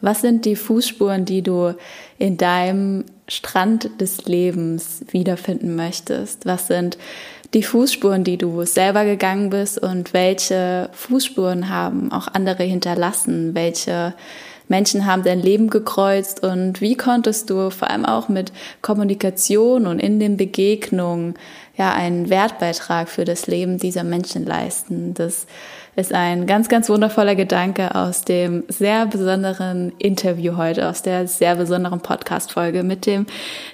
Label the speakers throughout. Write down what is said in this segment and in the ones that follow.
Speaker 1: Was sind die Fußspuren, die du in deinem Strand des Lebens wiederfinden möchtest? Was sind die Fußspuren, die du selber gegangen bist und welche Fußspuren haben auch andere hinterlassen? Welche Menschen haben dein Leben gekreuzt und wie konntest du vor allem auch mit Kommunikation und in den Begegnungen ja einen Wertbeitrag für das Leben dieser Menschen leisten? Das ist ein ganz, ganz wundervoller Gedanke aus dem sehr besonderen Interview heute, aus der sehr besonderen Podcast-Folge mit dem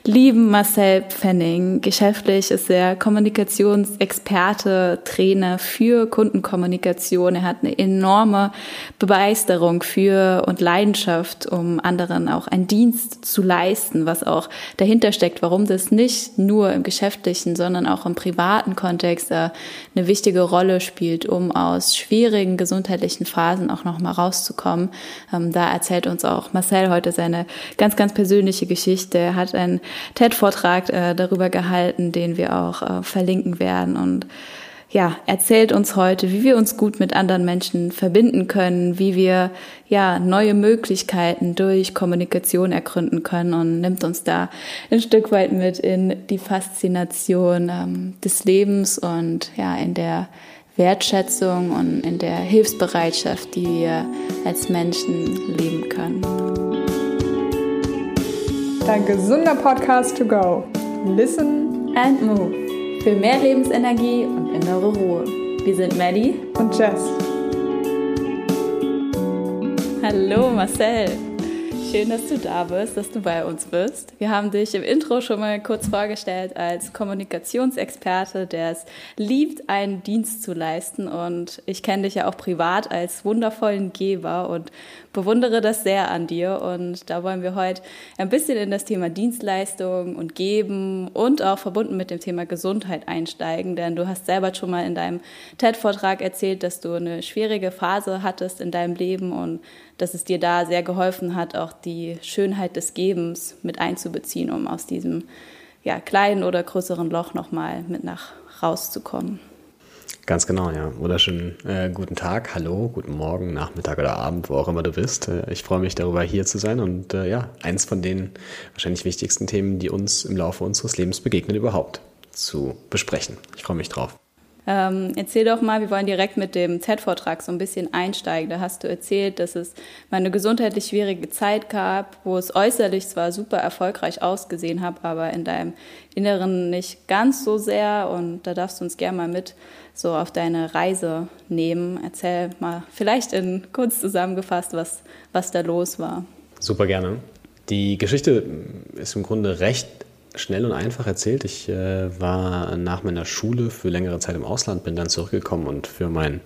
Speaker 1: lieben Marcel Pfenning. Geschäftlich ist er Kommunikationsexperte, Trainer für Kundenkommunikation. Er hat eine enorme Begeisterung für und Leidenschaft, um anderen auch einen Dienst zu leisten, was auch dahinter steckt, warum das nicht nur im geschäftlichen, sondern auch im privaten Kontext eine wichtige Rolle spielt, um aus schwierigen gesundheitlichen Phasen auch noch mal rauszukommen. Ähm, da erzählt uns auch Marcel heute seine ganz, ganz persönliche Geschichte. Er hat einen TED-Vortrag äh, darüber gehalten, den wir auch äh, verlinken werden und ja, erzählt uns heute, wie wir uns gut mit anderen Menschen verbinden können, wie wir ja neue Möglichkeiten durch Kommunikation ergründen können und nimmt uns da ein Stück weit mit in die Faszination ähm, des Lebens und ja in der Wertschätzung und in der Hilfsbereitschaft, die wir als Menschen leben können.
Speaker 2: Dein gesunder Podcast to go. Listen and move.
Speaker 1: Für mehr Lebensenergie und innere Ruhe. Wir sind Maddie
Speaker 2: und Jess.
Speaker 1: Hallo Marcel. Schön, dass du da bist, dass du bei uns bist. Wir haben dich im Intro schon mal kurz vorgestellt als Kommunikationsexperte, der es liebt, einen Dienst zu leisten. Und ich kenne dich ja auch privat als wundervollen Geber und bewundere das sehr an dir. Und da wollen wir heute ein bisschen in das Thema Dienstleistung und Geben und auch verbunden mit dem Thema Gesundheit einsteigen. Denn du hast selber schon mal in deinem TED-Vortrag erzählt, dass du eine schwierige Phase hattest in deinem Leben und dass es dir da sehr geholfen hat, auch die Schönheit des Gebens mit einzubeziehen, um aus diesem ja, kleinen oder größeren Loch nochmal mit nach rauszukommen.
Speaker 3: Ganz genau, ja. Wunderschönen äh, guten Tag, hallo, guten Morgen, Nachmittag oder Abend, wo auch immer du bist. Äh, ich freue mich darüber, hier zu sein und äh, ja, eins von den wahrscheinlich wichtigsten Themen, die uns im Laufe unseres Lebens begegnen, überhaupt zu besprechen. Ich freue mich drauf.
Speaker 1: Ähm, erzähl doch mal, wir wollen direkt mit dem TED-Vortrag so ein bisschen einsteigen. Da hast du erzählt, dass es mal eine gesundheitlich schwierige Zeit gab, wo es äußerlich zwar super erfolgreich ausgesehen hat, aber in deinem Inneren nicht ganz so sehr. Und da darfst du uns gerne mal mit so auf deine Reise nehmen. Erzähl mal vielleicht in kurz zusammengefasst, was, was da los war.
Speaker 3: Super gerne. Die Geschichte ist im Grunde recht schnell und einfach erzählt. Ich äh, war nach meiner Schule für längere Zeit im Ausland, bin dann zurückgekommen und für mein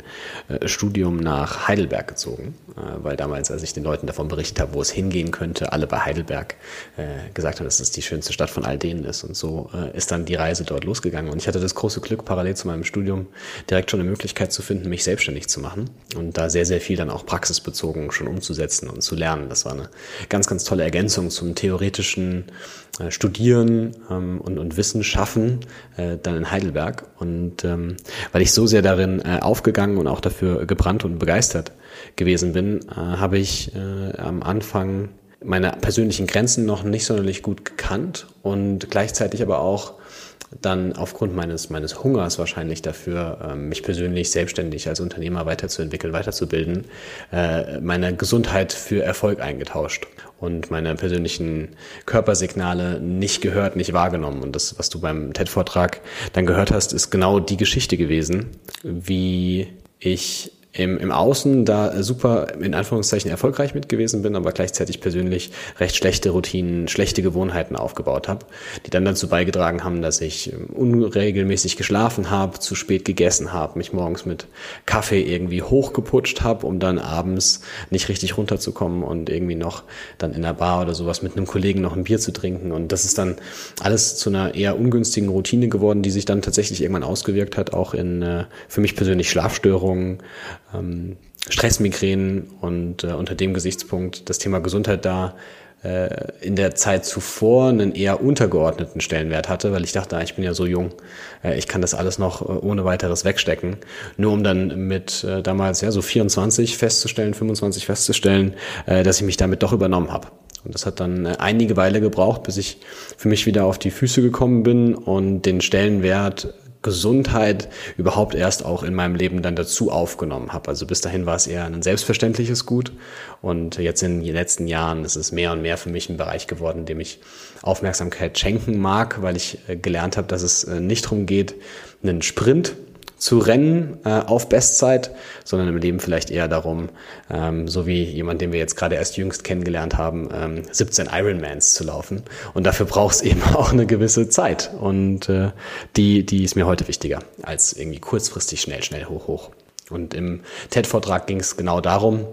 Speaker 3: äh, Studium nach Heidelberg gezogen, äh, weil damals, als ich den Leuten davon berichtet habe, wo es hingehen könnte, alle bei Heidelberg äh, gesagt haben, dass es die schönste Stadt von all denen ist. Und so äh, ist dann die Reise dort losgegangen. Und ich hatte das große Glück, parallel zu meinem Studium direkt schon eine Möglichkeit zu finden, mich selbstständig zu machen und da sehr, sehr viel dann auch praxisbezogen schon umzusetzen und zu lernen. Das war eine ganz, ganz tolle Ergänzung zum theoretischen äh, Ähm, und, und Wissen schaffen, äh, dann in Heidelberg. Und ähm, weil ich so sehr darin äh, aufgegangen und auch dafür gebrannt und begeistert gewesen bin, äh, habe ich äh, am Anfang meine persönlichen Grenzen noch nicht sonderlich gut gekannt und gleichzeitig aber auch dann aufgrund meines, meines Hungers wahrscheinlich dafür, ähm, mich persönlich selbstständig als Unternehmer weiterzuentwickeln, weiterzubilden, äh, meine Gesundheit für Erfolg eingetauscht und meine persönlichen Körpersignale nicht gehört, nicht wahrgenommen. Und das, was du beim TED-Vortrag dann gehört hast, ist genau die Geschichte gewesen, wie ich im, im Außen da super in Anführungszeichen erfolgreich mit gewesen bin, aber gleichzeitig persönlich recht schlechte Routinen, schlechte Gewohnheiten aufgebaut habe, die dann dazu beigetragen haben, dass ich ähm, unregelmäßig geschlafen habe, zu spät gegessen habe, mich morgens mit Kaffee irgendwie hochgeputscht habe, um dann abends nicht richtig runterzukommen und irgendwie noch dann in der Bar oder sowas mit einem Kollegen noch ein Bier zu trinken. Und das ist dann alles zu einer eher ungünstigen Routine geworden, die sich dann tatsächlich irgendwann ausgewirkt hat, auch in äh, für mich persönlich Schlafstörungen, ähm, Stressmigränen und äh, unter dem Gesichtspunkt das Thema Gesundheit da äh, in der Zeit zuvor einen eher untergeordneten Stellenwert hatte, weil ich dachte, ah, ich bin ja so jung, äh, ich kann das alles noch äh, ohne weiteres wegstecken. Nur um dann mit äh, damals ja so 24 festzustellen, 25 festzustellen, äh, dass ich mich damit doch übernommen habe. Und das hat dann einige Weile gebraucht, bis ich für mich wieder auf die Füße gekommen bin und den Stellenwert Gesundheit überhaupt erst auch in meinem Leben dann dazu aufgenommen habe. Also bis dahin war es eher ein selbstverständliches Gut und jetzt in den letzten Jahren ist es mehr und mehr für mich ein Bereich geworden, dem ich Aufmerksamkeit schenken mag, weil ich äh, gelernt habe, dass es äh, nicht darum geht, einen Sprint zu rennen äh, auf Bestzeit, sondern im Leben vielleicht eher darum, ähm, so wie jemand, den wir jetzt gerade erst jüngst kennengelernt haben, ähm, 17 Ironmans zu laufen. Und dafür braucht es eben auch eine gewisse Zeit. Und äh, die, die ist mir heute wichtiger, als irgendwie kurzfristig schnell, schnell, hoch, hoch. Und im TED-Vortrag ging es genau darum,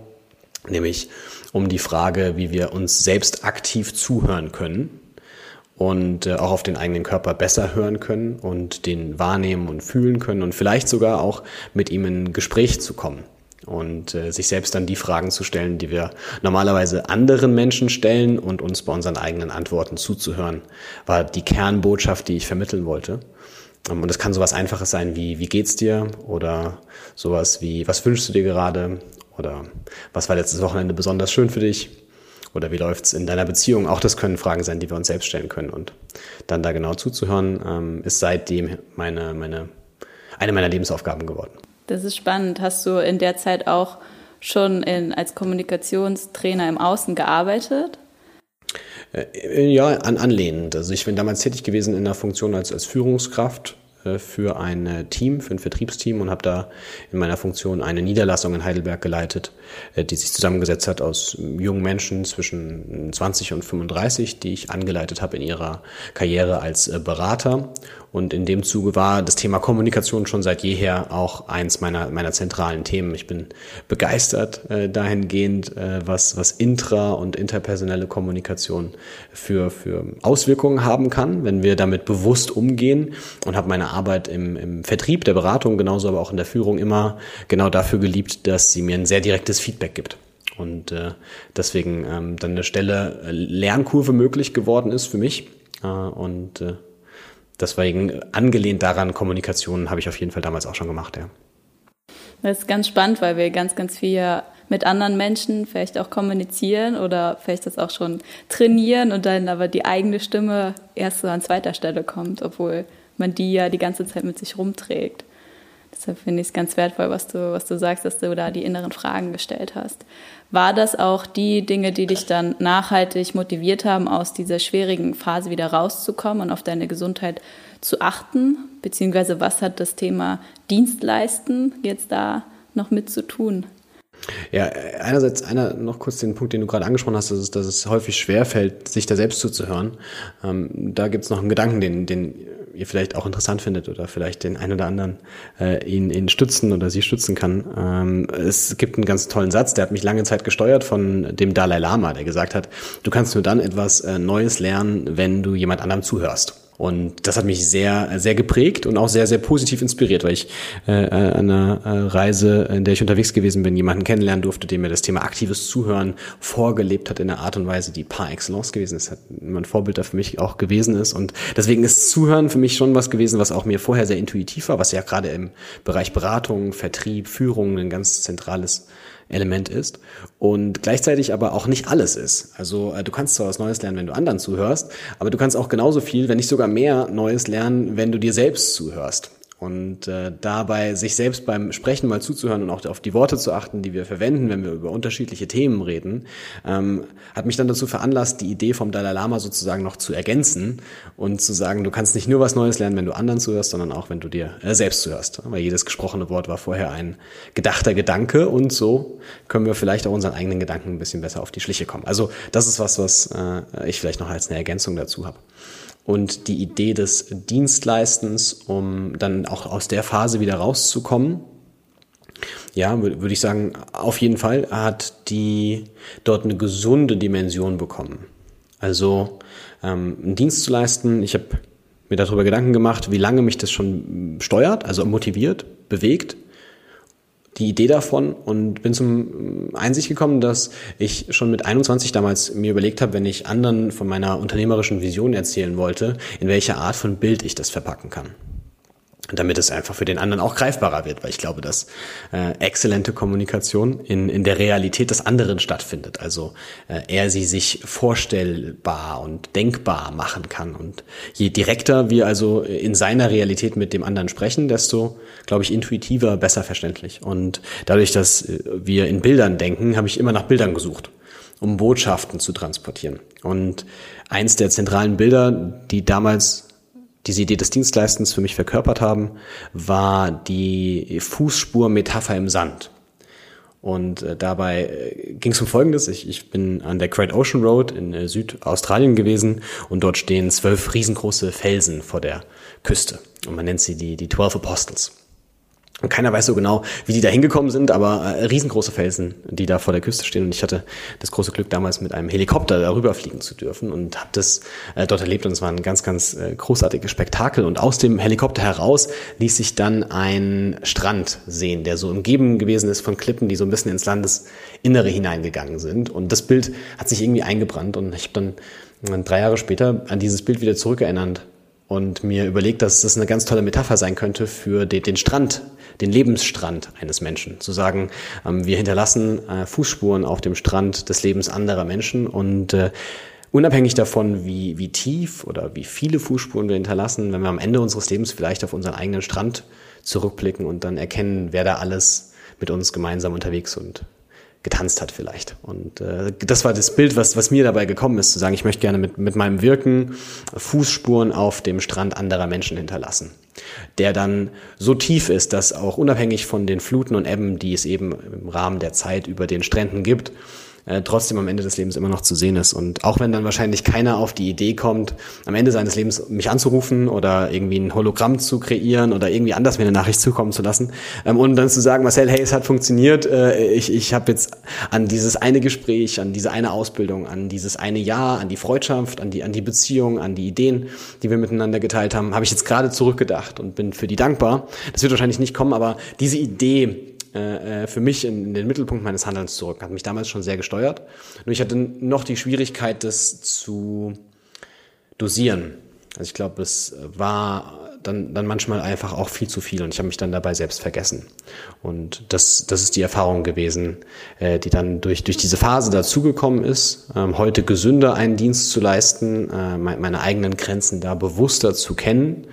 Speaker 3: nämlich um die Frage, wie wir uns selbst aktiv zuhören können und äh, auch auf den eigenen Körper besser hören können und den wahrnehmen und fühlen können und vielleicht sogar auch mit ihm in Gespräch zu kommen und äh, sich selbst dann die Fragen zu stellen, die wir normalerweise anderen Menschen stellen und uns bei unseren eigenen Antworten zuzuhören, war die Kernbotschaft, die ich vermitteln wollte. Ähm, und es kann sowas Einfaches sein wie, wie geht's dir? Oder sowas wie, was wünschst du dir gerade? Oder was war letztes Wochenende besonders schön für dich? Oder wie läuft's in deiner Beziehung? Auch das können Fragen sein, die wir uns selbst stellen können. Und dann da genau zuzuhören, ähm, ist seitdem meine, meine, eine meiner Lebensaufgaben geworden.
Speaker 1: Das ist spannend. Hast du in der Zeit auch schon in, als Kommunikationstrainer im Außen gearbeitet?
Speaker 3: Äh, ja, an, anlehnend. Also ich bin damals tätig gewesen in der Funktion als, als Führungskraft für ein Team, für ein Vertriebsteam und habe da in meiner Funktion eine Niederlassung in Heidelberg geleitet, äh, die sich zusammengesetzt hat aus jungen Menschen zwischen 20 und 35, die ich angeleitet habe in ihrer Karriere als äh, Berater und in dem Zuge war das Thema Kommunikation schon seit jeher auch eins meiner, meiner zentralen Themen. Ich bin begeistert äh, dahingehend, äh, was, was intra- und interpersonelle Kommunikation für, für Auswirkungen haben kann, wenn wir damit bewusst umgehen. Und habe meine Arbeit im, im Vertrieb, der Beratung, genauso aber auch in der Führung immer genau dafür geliebt, dass sie mir ein sehr direktes Feedback gibt. Und äh, deswegen ähm, dann eine Stelle äh, Lernkurve möglich geworden ist für mich. Äh, und äh, deswegen angelehnt daran, Kommunikation habe ich auf jeden Fall damals auch schon gemacht, ja.
Speaker 1: Das ist ganz spannend, weil wir ganz, ganz viel mit anderen Menschen vielleicht auch kommunizieren oder vielleicht das auch schon trainieren und dann aber die eigene Stimme erst so an zweiter Stelle kommt, obwohl man die ja die ganze Zeit mit sich rumträgt. Deshalb finde ich es ganz wertvoll, was du, was du sagst, dass du da die inneren Fragen gestellt hast. War das auch die Dinge, die dich dann nachhaltig motiviert haben, aus dieser schwierigen Phase wieder rauszukommen und auf deine Gesundheit zu achten? Beziehungsweise was hat das Thema Dienstleisten jetzt da noch mit zu tun?
Speaker 3: Ja, einerseits einer noch kurz den Punkt, den du gerade angesprochen hast, dass es, dass es häufig schwerfällt, sich da selbst zuzuhören. Ähm, da gibt es noch einen Gedanken, den, den ihr vielleicht auch interessant findet oder vielleicht den einen oder anderen äh, ihn, ihn stützen oder sie stützen kann. Ähm, es gibt einen ganz tollen Satz, der hat mich lange Zeit gesteuert von dem Dalai Lama, der gesagt hat, du kannst nur dann etwas äh, Neues lernen, wenn du jemand anderem zuhörst. Und das hat mich sehr, sehr geprägt und auch sehr, sehr positiv inspiriert, weil ich äh, an einer äh, Reise, in der ich unterwegs gewesen bin, jemanden kennenlernen durfte, dem mir das Thema aktives Zuhören vorgelebt hat in einer Art und Weise, die par excellence gewesen ist, hat mein Vorbild da für mich auch gewesen ist. Und deswegen ist Zuhören für mich schon was gewesen, was auch mir vorher sehr intuitiv war, was ja gerade im Bereich Beratung, Vertrieb, Führung ein ganz zentrales Element ist und gleichzeitig aber auch nicht alles ist. Also äh, du kannst zwar was Neues lernen, wenn du anderen zuhörst, aber du kannst auch genauso viel, wenn nicht sogar mehr Neues lernen, wenn du dir selbst zuhörst. Und äh, dabei sich selbst beim Sprechen mal zuzuhören und auch auf die Worte zu achten, die wir verwenden, wenn wir über unterschiedliche Themen reden, ähm, hat mich dann dazu veranlasst, die Idee vom Dalai Lama sozusagen noch zu ergänzen und zu sagen, du kannst nicht nur was Neues lernen, wenn du anderen zuhörst, sondern auch, wenn du dir äh, selbst zuhörst. Weil jedes gesprochene Wort war vorher ein gedachter Gedanke und so können wir vielleicht auch unseren eigenen Gedanken ein bisschen besser auf die Schliche kommen. Also das ist was, was äh, ich vielleicht noch als eine Ergänzung dazu habe und die Idee des Dienstleistens, um dann auch aus der Phase wieder rauszukommen. Ja, würde ich sagen, auf jeden Fall hat die dort eine gesunde Dimension bekommen. Also ähm, einen Dienst zu leisten, ich habe mir darüber Gedanken gemacht, wie lange mich das schon steuert, also motiviert, bewegt. die Idee davon und bin zum Einsicht gekommen, dass ich schon mit 21 damals mir überlegt habe, wenn ich anderen von meiner unternehmerischen Vision erzählen wollte, in welcher Art von Bild ich das verpacken kann damit es einfach für den anderen auch greifbarer wird, weil ich glaube, dass äh, exzellente Kommunikation in, in der Realität des anderen stattfindet. Also äh, er sie sich vorstellbar und denkbar machen kann. Und je direkter wir also in seiner Realität mit dem anderen sprechen, desto, glaube ich, intuitiver, besser verständlich. Und dadurch, dass äh, wir in Bildern denken, habe ich immer nach Bildern gesucht um Botschaften zu transportieren. Und eins der zentralen Bilder, die damals diese Idee des Dienstleistens für mich verkörpert haben, war die Fußspur-Metapher im Sand. Und äh, dabei äh, ging es um Folgendes. Ich, ich bin an der Great Ocean Road in äh, Südaustralien gewesen und dort stehen zwölf riesengroße Felsen vor der Küste. Und man nennt sie die, die Twelve Apostles. Und keiner weiß so genau, wie die da hingekommen sind, aber äh, riesengroße Felsen, die da vor der Küste stehen. Und ich hatte das große Glück, damals mit einem Helikopter darüber fliegen zu dürfen und habe das äh, dort erlebt. Und es war ein ganz, ganz äh, großartiges Spektakel. Und aus dem Helikopter heraus ließ sich dann ein Strand sehen, der so umgeben gewesen ist von Klippen, die so ein bisschen ins Landesinnere hineingegangen sind. Und das Bild hat sich irgendwie eingebrannt. Und ich habe dann drei Jahre später an dieses Bild wieder zurückerinnert und mir überlegt, dass das eine ganz tolle Metapher sein könnte für den, Strand, den Lebensstrand eines Menschen. Zu sagen, ähm, wir hinterlassen äh, Fußspuren auf dem Strand des Lebens anderer Menschen und äh, unabhängig davon, wie, wie tief oder wie viele Fußspuren wir hinterlassen, wenn wir am Ende unseres Lebens vielleicht auf unseren eigenen Strand zurückblicken und dann erkennen, wer da alles mit uns gemeinsam unterwegs und getanzt hat vielleicht. Und äh, das war das Bild, was, was mir dabei gekommen ist, zu sagen, ich möchte gerne mit, mit meinem Wirken Fußspuren auf dem Strand anderer Menschen hinterlassen, der dann so tief ist, dass auch unabhängig von den Fluten und Ebben, die es eben im Rahmen der Zeit über den Stränden gibt, äh, trotzdem am Ende des Lebens immer noch zu sehen ist. Und auch wenn dann wahrscheinlich keiner auf die Idee kommt, am Ende seines Lebens mich anzurufen oder irgendwie ein Hologramm zu kreieren oder irgendwie anders mir eine Nachricht zukommen zu lassen ähm, und dann zu sagen, Marcel, hey, es hat funktioniert, äh, ich, ich habe jetzt an dieses eine Gespräch, an diese eine Ausbildung, an dieses eine Jahr, an die Freundschaft, an die, an die Beziehung, an die Ideen, die wir miteinander geteilt haben, habe ich jetzt gerade zurückgedacht und bin für die dankbar. Das wird wahrscheinlich nicht kommen, aber diese Idee, äh, äh, für mich in, in, den Mittelpunkt meines Handelns zurück. Hat mich damals schon sehr gesteuert. Nur ich hatte noch die Schwierigkeit, das zu dosieren. Also ich glaube, es war dann, dann manchmal einfach auch viel zu viel und ich habe mich dann dabei selbst vergessen. Und das, das ist die Erfahrung gewesen, äh, die dann durch, durch diese Phase dazugekommen ist, ähm, heute gesünder einen Dienst zu leisten, äh, meine eigenen Grenzen da bewusster zu kennen.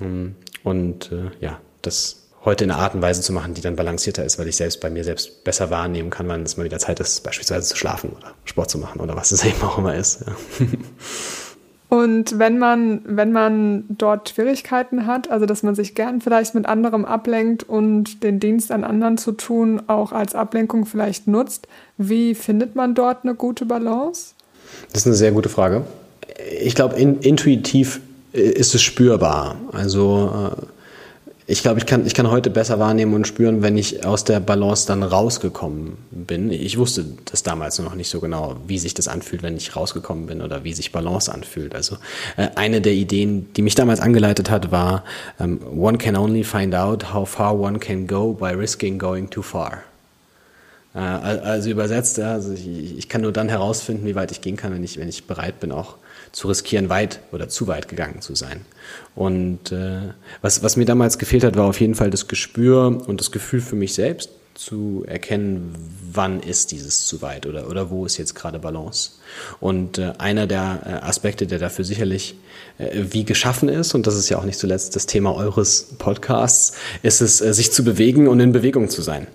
Speaker 3: Ähm, und äh, ja, das heute in einer Art und Weise zu machen, die dann balancierter ist, weil ich selbst bei mir selbst besser wahrnehmen kann, wann es mal wieder Zeit ist, beispielsweise zu schlafen oder Sport zu machen oder was es eben auch immer ist. Ja.
Speaker 2: Und wenn man, wenn man dort Schwierigkeiten hat, also dass man sich gern vielleicht mit anderem ablenkt und den Dienst an anderen zu tun auch als Ablenkung vielleicht nutzt, wie findet man dort eine gute Balance?
Speaker 3: Das ist eine sehr gute Frage. Ich glaube, in, intuitiv ist es spürbar. Also äh, ich glaube, ich kann, ich kann heute besser wahrnehmen und spüren, wenn ich aus der Balance dann rausgekommen bin. Ich wusste das damals noch nicht so genau, wie sich das anfühlt, wenn ich rausgekommen bin oder wie sich Balance anfühlt. Also äh, eine der Ideen, die mich damals angeleitet hat, war, ähm, one can only find out how far one can go by risking going too far. Äh, also übersetzt, also ich, ich kann nur dann herausfinden, wie weit ich gehen kann, wenn ich, wenn ich bereit bin, auch zu riskieren, weit oder zu weit gegangen zu sein. Und äh, was, was mir damals gefehlt hat, war auf jeden Fall das Gespür und das Gefühl für mich selbst zu erkennen, wann ist dieses zu weit oder, oder wo ist jetzt gerade Balance. Und äh, einer der äh, Aspekte, der dafür sicherlich äh, wie geschaffen ist, und das ist ja auch nicht zuletzt das Thema eures Podcasts, ist es, äh, sich zu bewegen und in Bewegung zu sein.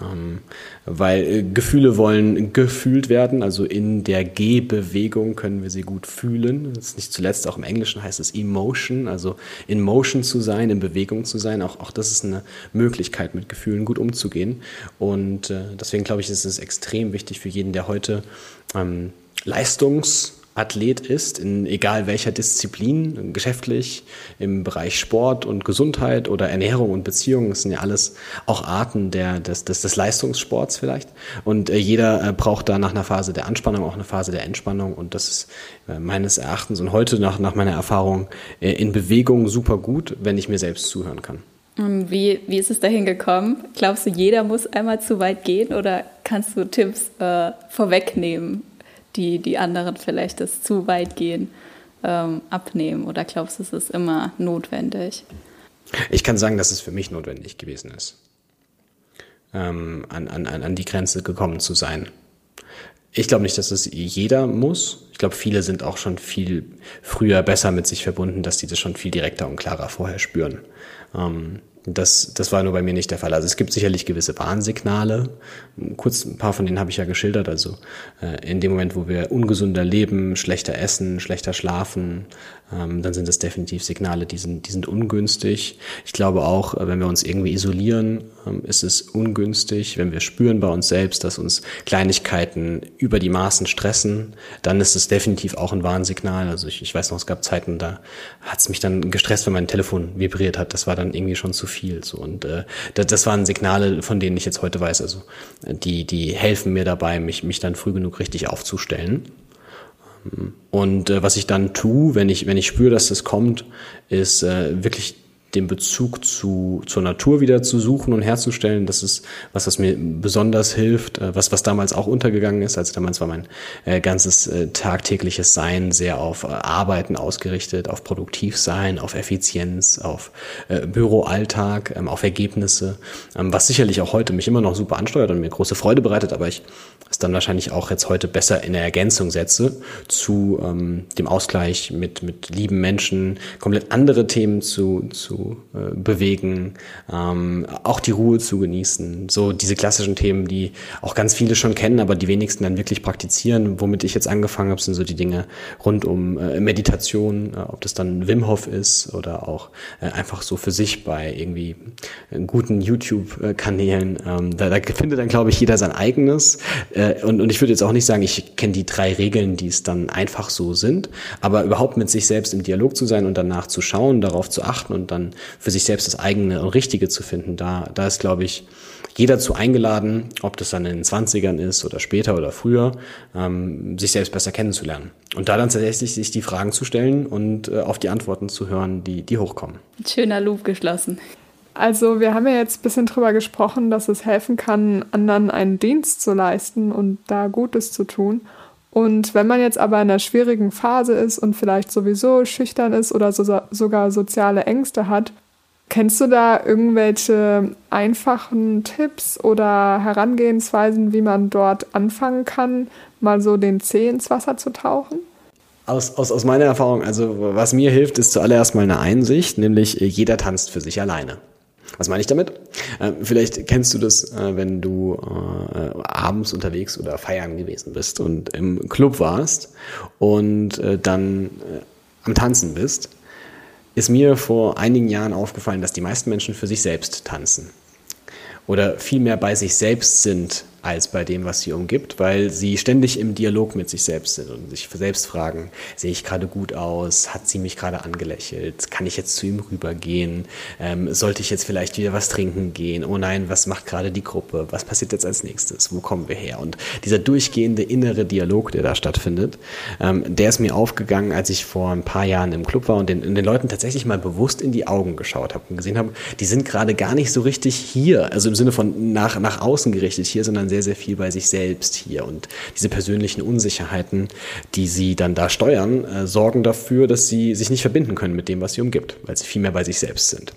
Speaker 3: Ähm, weil äh, Gefühle wollen gefühlt werden, also in der Gehbewegung können wir sie gut fühlen. Das ist nicht zuletzt auch im Englischen heißt es Emotion, also in Motion zu sein, in Bewegung zu sein. Auch, auch das ist eine Möglichkeit, mit Gefühlen gut umzugehen. Und äh, deswegen glaube ich, ist es extrem wichtig für jeden, der heute ähm, Leistungs- Athlet ist, in egal welcher Disziplin, geschäftlich, im Bereich Sport und Gesundheit oder Ernährung und Beziehungen, das sind ja alles auch Arten der, des, des, des Leistungssports vielleicht. Und äh, jeder äh, braucht da nach einer Phase der Anspannung auch eine Phase der Entspannung. Und das ist äh, meines Erachtens und heute nach, nach meiner Erfahrung äh, in Bewegung super gut, wenn ich mir selbst zuhören kann.
Speaker 1: Ähm, wie, wie ist es dahin gekommen? Glaubst du, jeder muss einmal zu weit gehen oder kannst du Tipps äh, vorwegnehmen, die die anderen vielleicht das zu weit gehen ähm, abnehmen? Oder glaubst du, es ist immer notwendig?
Speaker 3: Ich kann sagen, dass es für mich notwendig gewesen ist, ähm, an, an, an die Grenze gekommen zu sein. Ich glaube nicht, dass es jeder muss. Ich glaube, viele sind auch schon viel früher besser mit sich verbunden, dass die das schon viel direkter und klarer vorher spüren. Ähm, das, das war nur bei mir nicht der Fall. Also es gibt sicherlich gewisse Warnsignale. Kurz ein paar von denen habe ich ja geschildert. Also äh, in dem Moment, wo wir ungesunder leben, schlechter essen, schlechter schlafen, ähm, dann sind das definitiv Signale, die sind, die sind ungünstig. Ich glaube auch, äh, wenn wir uns irgendwie isolieren, ist es ungünstig. Wenn wir spüren bei uns selbst, dass uns Kleinigkeiten über die Maßen stressen, dann ist es definitiv auch ein Warnsignal. Also ich, ich weiß noch, es gab Zeiten, da hat es mich dann gestresst, wenn mein Telefon vibriert hat. Das war dann irgendwie schon zu viel. So. Und äh, das, das waren Signale, von denen ich jetzt heute weiß. Also die, die helfen mir dabei, mich, mich dann früh genug richtig aufzustellen. Und äh, was ich dann tue, wenn ich, wenn ich spüre, dass das kommt, ist äh, wirklich den Bezug zu, zur Natur wieder zu suchen und herzustellen. Das ist was, was mir besonders hilft, äh, was, was damals auch untergegangen ist. Also damals war mein äh, ganzes äh, tagtägliches Sein sehr auf äh, Arbeiten ausgerichtet, auf Produktivsein, auf Effizienz, auf äh, Büroalltag, ähm, auf Ergebnisse, ähm, was sicherlich auch heute mich immer noch super ansteuert und mir große Freude bereitet, aber ich es dann wahrscheinlich auch jetzt heute besser in der Ergänzung setze zu ähm, dem Ausgleich mit, mit lieben Menschen, komplett andere Themen zu, zu äh, bewegen, ähm, auch die Ruhe zu genießen. So diese klassischen Themen, die auch ganz viele schon kennen, aber die wenigsten dann wirklich praktizieren. Womit ich jetzt angefangen habe, sind so die Dinge rund um äh, Meditation, äh, ob das dann Wim Hof ist oder auch äh, einfach so für sich bei irgendwie äh, guten YouTube-Kanälen. Ähm, da, da findet dann, glaube ich, jeder sein eigenes. Äh, und, und ich würde jetzt auch nicht sagen, ich kenne die drei Regeln, die es dann einfach so sind, aber überhaupt mit sich selbst im Dialog zu sein und danach zu schauen, darauf zu achten und dann für sich selbst das eigene und Richtige zu finden. Da, da ist, glaube ich, jeder zu eingeladen, ob das dann in den 20ern ist oder später oder früher, ähm, sich selbst besser kennenzulernen. Und da dann tatsächlich sich die Fragen zu stellen und äh, auf die Antworten zu hören, die, die hochkommen.
Speaker 1: Schöner Loop geschlossen.
Speaker 2: Also wir haben ja jetzt ein bisschen drüber gesprochen, dass es helfen kann, anderen einen Dienst zu leisten und da Gutes zu tun. Und wenn man jetzt aber in einer schwierigen Phase ist und vielleicht sowieso schüchtern ist oder so, sogar soziale Ängste hat, kennst du da irgendwelche einfachen Tipps oder Herangehensweisen, wie man dort anfangen kann, mal so den Zeh ins Wasser zu tauchen?
Speaker 3: Aus, aus, aus meiner Erfahrung, also was mir hilft, ist zuallererst mal eine Einsicht, nämlich jeder tanzt für sich alleine. Was meine ich damit? Äh, vielleicht kennst du das, äh, wenn du äh, abends unterwegs oder feiern gewesen bist und im Club warst und dann am Tanzen bist. Ist mir vor einigen Jahren aufgefallen, dass die meisten Menschen für sich selbst tanzen oder vielmehr bei sich selbst sind als bei dem, was sie umgibt, weil sie ständig im Dialog mit sich selbst sind und sich selbst fragen, sehe ich gerade gut aus, hat sie mich gerade angelächelt, kann ich jetzt zu ihm rübergehen, ähm, sollte ich jetzt vielleicht wieder was trinken gehen, oh nein, was macht gerade die Gruppe, was passiert jetzt als nächstes, wo kommen wir her? Und dieser durchgehende innere Dialog, der da stattfindet, ähm, der ist mir aufgegangen, als ich vor ein paar Jahren im Club war und den, den Leuten tatsächlich mal bewusst in die Augen geschaut habe und gesehen habe, die sind gerade gar nicht so richtig hier, also im Sinne von nach, nach außen gerichtet hier, sondern sehr, sehr viel bei sich selbst hier. Und diese persönlichen Unsicherheiten, die sie dann da steuern, äh, sorgen dafür, dass sie sich nicht verbinden können mit dem, was sie umgibt, weil sie viel mehr bei sich selbst sind.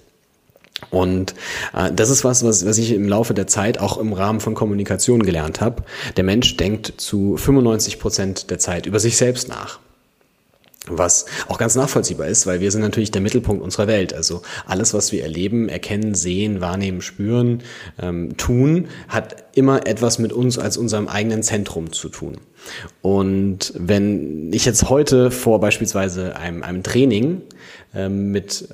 Speaker 3: Und äh, das ist was, was, was ich im Laufe der Zeit auch im Rahmen von Kommunikation gelernt habe. Der Mensch denkt zu 95 Prozent der Zeit über sich selbst nach. Was auch ganz nachvollziehbar ist, weil wir sind natürlich der Mittelpunkt unserer Welt. Also alles, was wir erleben, erkennen, sehen, wahrnehmen, spüren, ähm, tun, hat immer etwas mit uns als unserem eigenen Zentrum zu tun. Und wenn ich jetzt heute vor beispielsweise einem, einem Training ähm, mit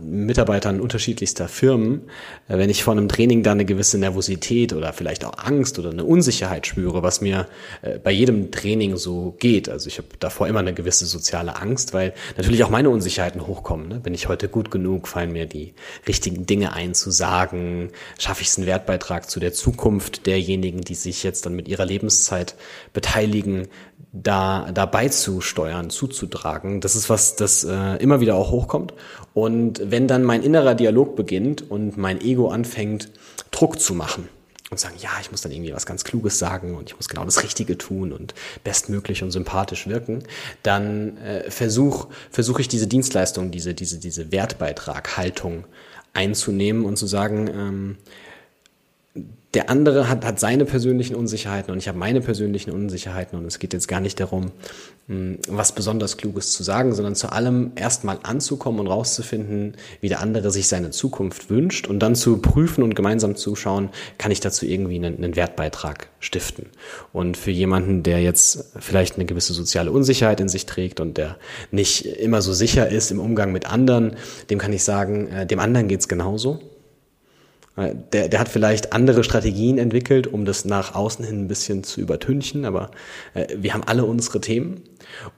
Speaker 3: Mitarbeitern unterschiedlichster Firmen, äh, wenn ich vor einem Training da eine gewisse Nervosität oder vielleicht auch Angst oder eine Unsicherheit spüre, was mir äh, bei jedem Training so geht. Also ich habe davor immer eine gewisse soziale Angst, weil natürlich auch meine Unsicherheiten hochkommen. Ne? Bin ich heute gut genug? Fallen mir die richtigen Dinge ein zu sagen? Schaffe ich es einen Wertbeitrag zu der Zukunft derjenigen, die sich jetzt dann mit ihrer Lebenszeit beteiligen? Anliegen, da, da beizusteuern, zuzutragen. Das ist was, das äh, immer wieder auch hochkommt. Und wenn dann mein innerer Dialog beginnt und mein Ego anfängt, Druck zu machen und sagen, ja, ich muss dann irgendwie was ganz Kluges sagen und ich muss genau das Richtige tun und bestmöglich und sympathisch wirken, dann äh, versuche versuch ich diese Dienstleistung, diese, diese, diese Wertbeitrag, Haltung einzunehmen und zu sagen, ähm, der andere hat, hat seine persönlichen Unsicherheiten und ich habe meine persönlichen Unsicherheiten und es geht jetzt gar nicht darum, hm, was besonders Kluges zu sagen, sondern zu allem erstmal anzukommen und rauszufinden, wie der andere sich seine Zukunft wünscht und dann zu prüfen und gemeinsam zu schauen, kann ich dazu irgendwie einen, einen Wertbeitrag stiften. Und für jemanden, der jetzt vielleicht eine gewisse soziale Unsicherheit in sich trägt und der nicht immer so sicher ist im Umgang mit anderen, dem kann ich sagen, äh, dem anderen geht's genauso der, der hat vielleicht andere Strategien entwickelt, um das nach außen hin ein bisschen zu übertünchen, aber äh, wir haben alle unsere Themen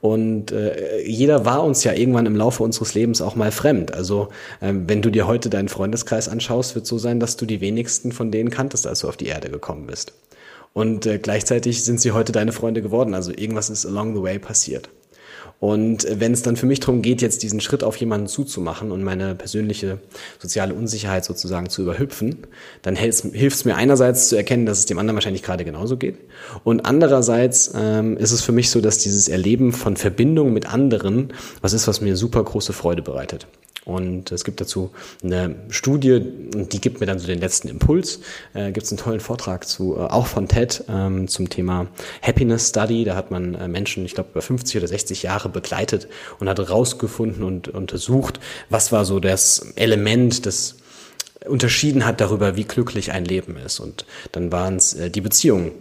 Speaker 3: und äh, jeder war uns ja irgendwann im Laufe unseres Lebens auch mal fremd. Also äh, wenn du dir heute deinen Freundeskreis anschaust, wird so sein, dass du die wenigsten von denen kanntest, als du auf die Erde gekommen bist. Und äh, gleichzeitig sind sie heute deine Freunde geworden. Also irgendwas ist along the way passiert. Und wenn es dann für mich darum geht, jetzt diesen Schritt auf jemanden zuzumachen und meine persönliche soziale Unsicherheit sozusagen zu überhüpfen, dann hilft es mir einerseits zu erkennen, dass es dem anderen wahrscheinlich gerade genauso geht. Und andererseits ähm, ist es für mich so, dass dieses Erleben von Verbindung mit anderen was ist, was mir super große Freude bereitet. Und es gibt dazu eine Studie, die gibt mir dann so den letzten Impuls. Äh, gibt es einen tollen Vortrag zu, äh, auch von TED, ähm, zum Thema Happiness Study. Da hat man äh, Menschen, ich glaube, über 50 oder 60 Jahre begleitet und hat herausgefunden und untersucht, was war so das Element, das unterschieden hat darüber, wie glücklich ein Leben ist. Und dann waren es äh, die Beziehungen,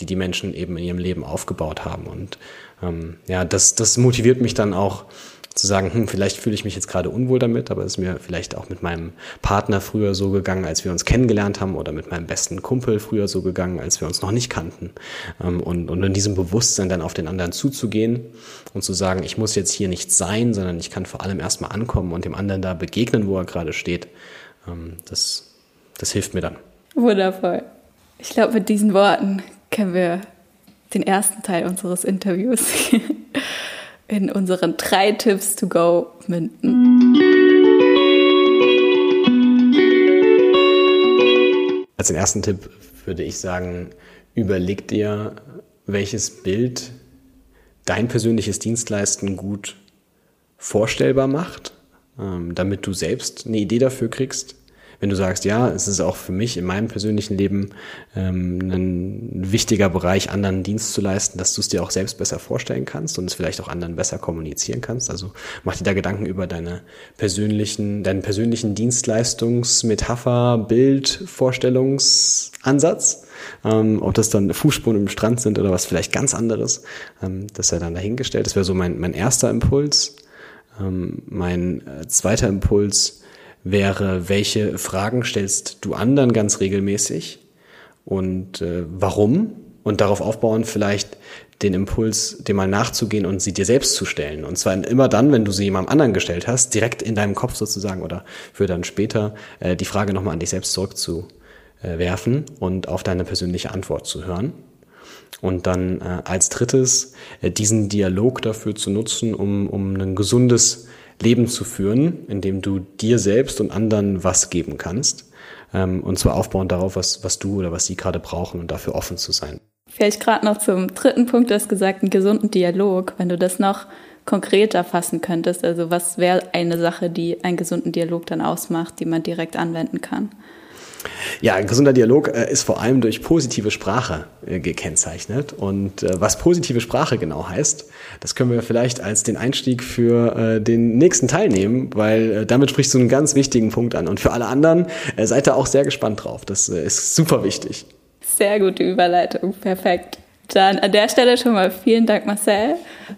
Speaker 3: die die Menschen eben in ihrem Leben aufgebaut haben. Und ähm, ja, das, das motiviert mich dann auch, zu sagen, hm, vielleicht fühle ich mich jetzt gerade unwohl damit, aber es ist mir vielleicht auch mit meinem Partner früher so gegangen, als wir uns kennengelernt haben oder mit meinem besten Kumpel früher so gegangen, als wir uns noch nicht kannten. Ähm, und, und in diesem Bewusstsein dann auf den anderen zuzugehen und zu sagen, ich muss jetzt hier nicht sein, sondern ich kann vor allem erstmal ankommen und dem anderen da begegnen, wo er gerade steht. Ähm, das, das hilft mir dann.
Speaker 1: Wundervoll. Ich glaube, mit diesen Worten können wir den ersten Teil unseres Interviews in unseren drei Tipps to go münden.
Speaker 3: Als den ersten Tipp würde ich sagen, überleg dir, welches Bild dein persönliches Dienstleisten gut vorstellbar macht, ähm, damit du selbst eine Idee dafür kriegst, wenn du sagst, ja, es ist auch für mich in meinem persönlichen Leben ähm, ein wichtiger Bereich, anderen Dienst zu leisten, dass du es dir auch selbst besser vorstellen kannst und es vielleicht auch anderen besser kommunizieren kannst. Also mach dir da Gedanken über deine persönlichen, deinen persönlichen Dienstleistungsmetapher, Bild, Vorstellungsansatz. Ähm, ob das dann Fußspuren im Strand sind oder was vielleicht ganz anderes, ähm, das sei dann dahingestellt. Das wäre so mein, mein erster Impuls. Ähm, mein äh, zweiter Impuls wäre, welche Fragen stellst du anderen ganz regelmäßig und äh, warum? Und darauf aufbauen vielleicht den Impuls, dem mal nachzugehen und sie dir selbst zu stellen. Und zwar immer dann, wenn du sie jemandem anderen gestellt hast, direkt in deinem Kopf sozusagen oder für dann später äh, die Frage nochmal an dich selbst zurückzuwerfen und auf deine persönliche Antwort zu hören. Und dann äh, als drittes äh, diesen Dialog dafür zu nutzen, um, um ein gesundes Leben zu führen, in dem du dir selbst und anderen was geben kannst. Ähm, und zwar aufbauend darauf, was, was du oder was sie gerade brauchen und dafür offen zu sein.
Speaker 1: Vielleicht gerade noch zum dritten Punkt, du hast gesagt, einen gesunden Dialog. Wenn du das noch konkreter fassen könntest, also was wäre eine Sache, die einen gesunden Dialog dann ausmacht, die man direkt anwenden kann?
Speaker 3: Ja, ein gesunder Dialog äh, ist vor allem durch positive Sprache äh, gekennzeichnet. Und äh, was positive Sprache genau heißt, das können wir vielleicht als den Einstieg für äh, den nächsten Teil nehmen, weil äh, damit sprichst du einen ganz wichtigen Punkt an. Und für alle anderen äh, seid da auch sehr gespannt drauf. Das ist super wichtig.
Speaker 1: Sehr gute Überleitung, perfekt. Dann an der Stelle schon mal vielen Dank, Marcel.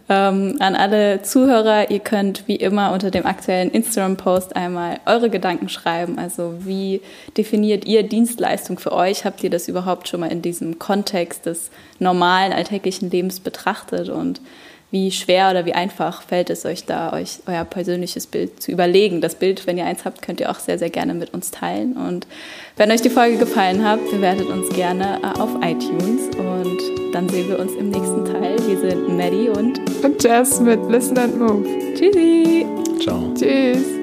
Speaker 1: Ähm, an alle Zuhörer, ihr könnt wie immer unter dem aktuellen Instagram-Post einmal eure Gedanken schreiben. Also wie definiert ihr Dienstleistung für euch? Habt ihr das überhaupt schon mal in diesem Kontext des normalen alltäglichen Lebens betrachtet? Und wie schwer oder wie einfach fällt es euch da, euch euer persönliches Bild zu überlegen. Das Bild, wenn ihr eins habt, könnt ihr auch sehr, sehr gerne mit uns teilen. Und wenn euch die Folge gefallen hat, bewertet uns gerne äh, auf iTunes. Und dann sehen wir uns im nächsten Teil. Wir sind Maddie und,
Speaker 2: und Jess mit Listen and Move.
Speaker 1: Tschüssi.
Speaker 3: Ciao.
Speaker 2: Tschüss.